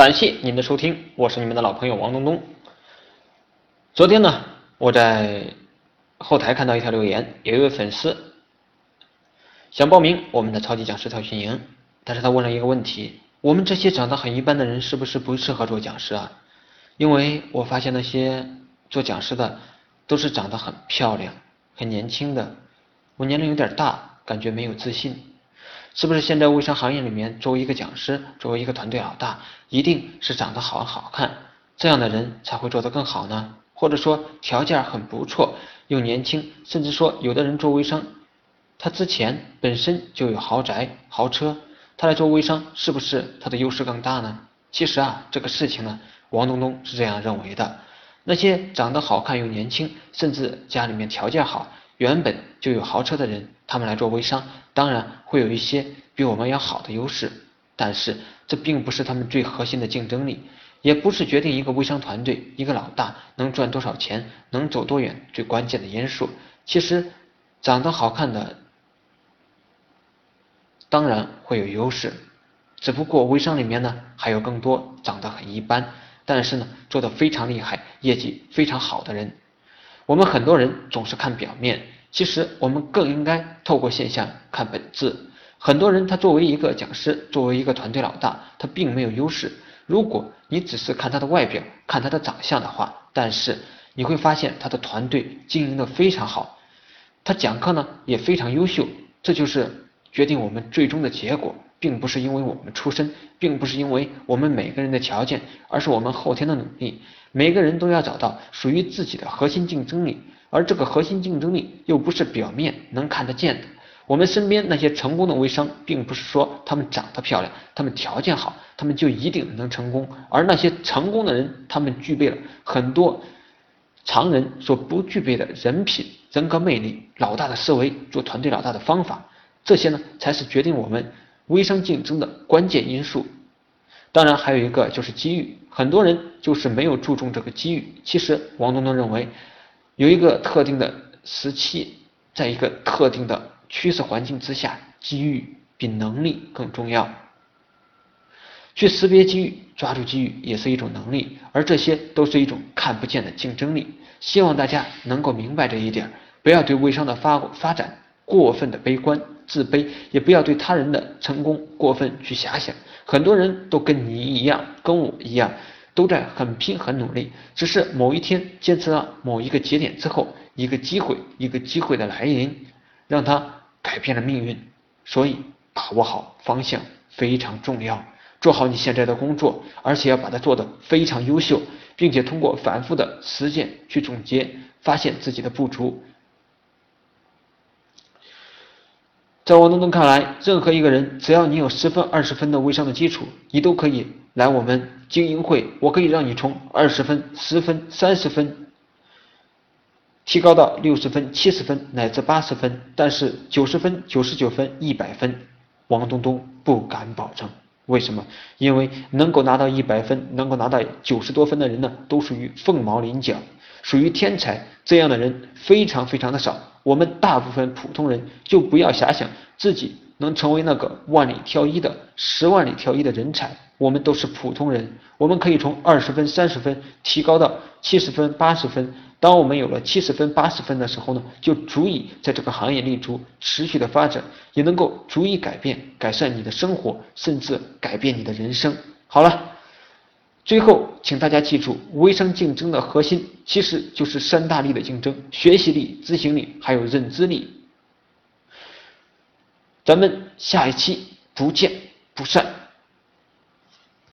感谢您的收听，我是你们的老朋友王东东。昨天呢，我在后台看到一条留言，有一位粉丝想报名我们的超级讲师特训营，但是他问了一个问题：我们这些长得很一般的人，是不是不适合做讲师啊？因为我发现那些做讲师的都是长得很漂亮、很年轻的，我年龄有点大，感觉没有自信。是不是现在微商行业里面，作为一个讲师，作为一个团队老大，一定是长得好好看，这样的人才会做得更好呢？或者说条件很不错，又年轻，甚至说有的人做微商，他之前本身就有豪宅、豪车，他来做微商，是不是他的优势更大呢？其实啊，这个事情呢，王东东是这样认为的：那些长得好看又年轻，甚至家里面条件好。原本就有豪车的人，他们来做微商，当然会有一些比我们要好的优势，但是这并不是他们最核心的竞争力，也不是决定一个微商团队、一个老大能赚多少钱、能走多远最关键的因素。其实，长得好看的当然会有优势，只不过微商里面呢还有更多长得很一般，但是呢做的非常厉害、业绩非常好的人。我们很多人总是看表面，其实我们更应该透过现象看本质。很多人他作为一个讲师，作为一个团队老大，他并没有优势。如果你只是看他的外表，看他的长相的话，但是你会发现他的团队经营的非常好，他讲课呢也非常优秀。这就是决定我们最终的结果，并不是因为我们出身，并不是因为我们每个人的条件，而是我们后天的努力。每个人都要找到属于自己的核心竞争力，而这个核心竞争力又不是表面能看得见的。我们身边那些成功的微商，并不是说他们长得漂亮，他们条件好，他们就一定能成功。而那些成功的人，他们具备了很多常人所不具备的人品、人格魅力、老大的思维、做团队老大的方法，这些呢，才是决定我们微商竞争的关键因素。当然，还有一个就是机遇，很多人就是没有注重这个机遇。其实，王东东认为，有一个特定的时期，在一个特定的趋势环境之下，机遇比能力更重要。去识别机遇、抓住机遇也是一种能力，而这些都是一种看不见的竞争力。希望大家能够明白这一点，不要对微商的发发展过分的悲观、自卑，也不要对他人的成功过分去遐想。很多人都跟你一样，跟我一样，都在很拼很努力，只是某一天坚持到某一个节点之后，一个机会，一个机会的来临，让他改变了命运。所以，把握好方向非常重要，做好你现在的工作，而且要把它做得非常优秀，并且通过反复的实践去总结，发现自己的不足。在王东东看来，任何一个人，只要你有十分、二十分的微商的基础，你都可以来我们精英会。我可以让你从二十分、十分、三十分提高到六十分、七十分乃至八十分。但是九十分、九十九分、一百分，王东东不敢保证。为什么？因为能够拿到一百分、能够拿到九十多分的人呢，都属于凤毛麟角，属于天才。这样的人非常非常的少。我们大部分普通人就不要遐想自己能成为那个万里挑一的、十万里挑一的人才。我们都是普通人，我们可以从二十分、三十分提高到七十分、八十分。当我们有了七十分、八十分的时候呢，就足以在这个行业立足、持续的发展，也能够足以改变、改善你的生活，甚至改变你的人生。好了。最后，请大家记住，微商竞争的核心其实就是三大力的竞争：学习力、执行力，还有认知力。咱们下一期不见不散。